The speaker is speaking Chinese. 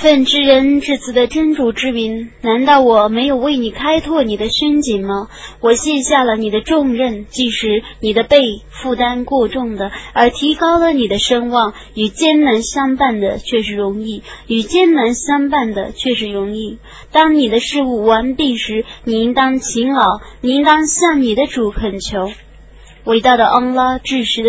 奉之人至此的真主之名，难道我没有为你开拓你的胸襟吗？我卸下了你的重任，即使你的背负担过重的，而提高了你的声望。与艰难相伴的却是容易，与艰难相伴的却是容易。当你的事务完毕时，你应当勤劳，你应当向你的主恳求。伟大的安拉至实的。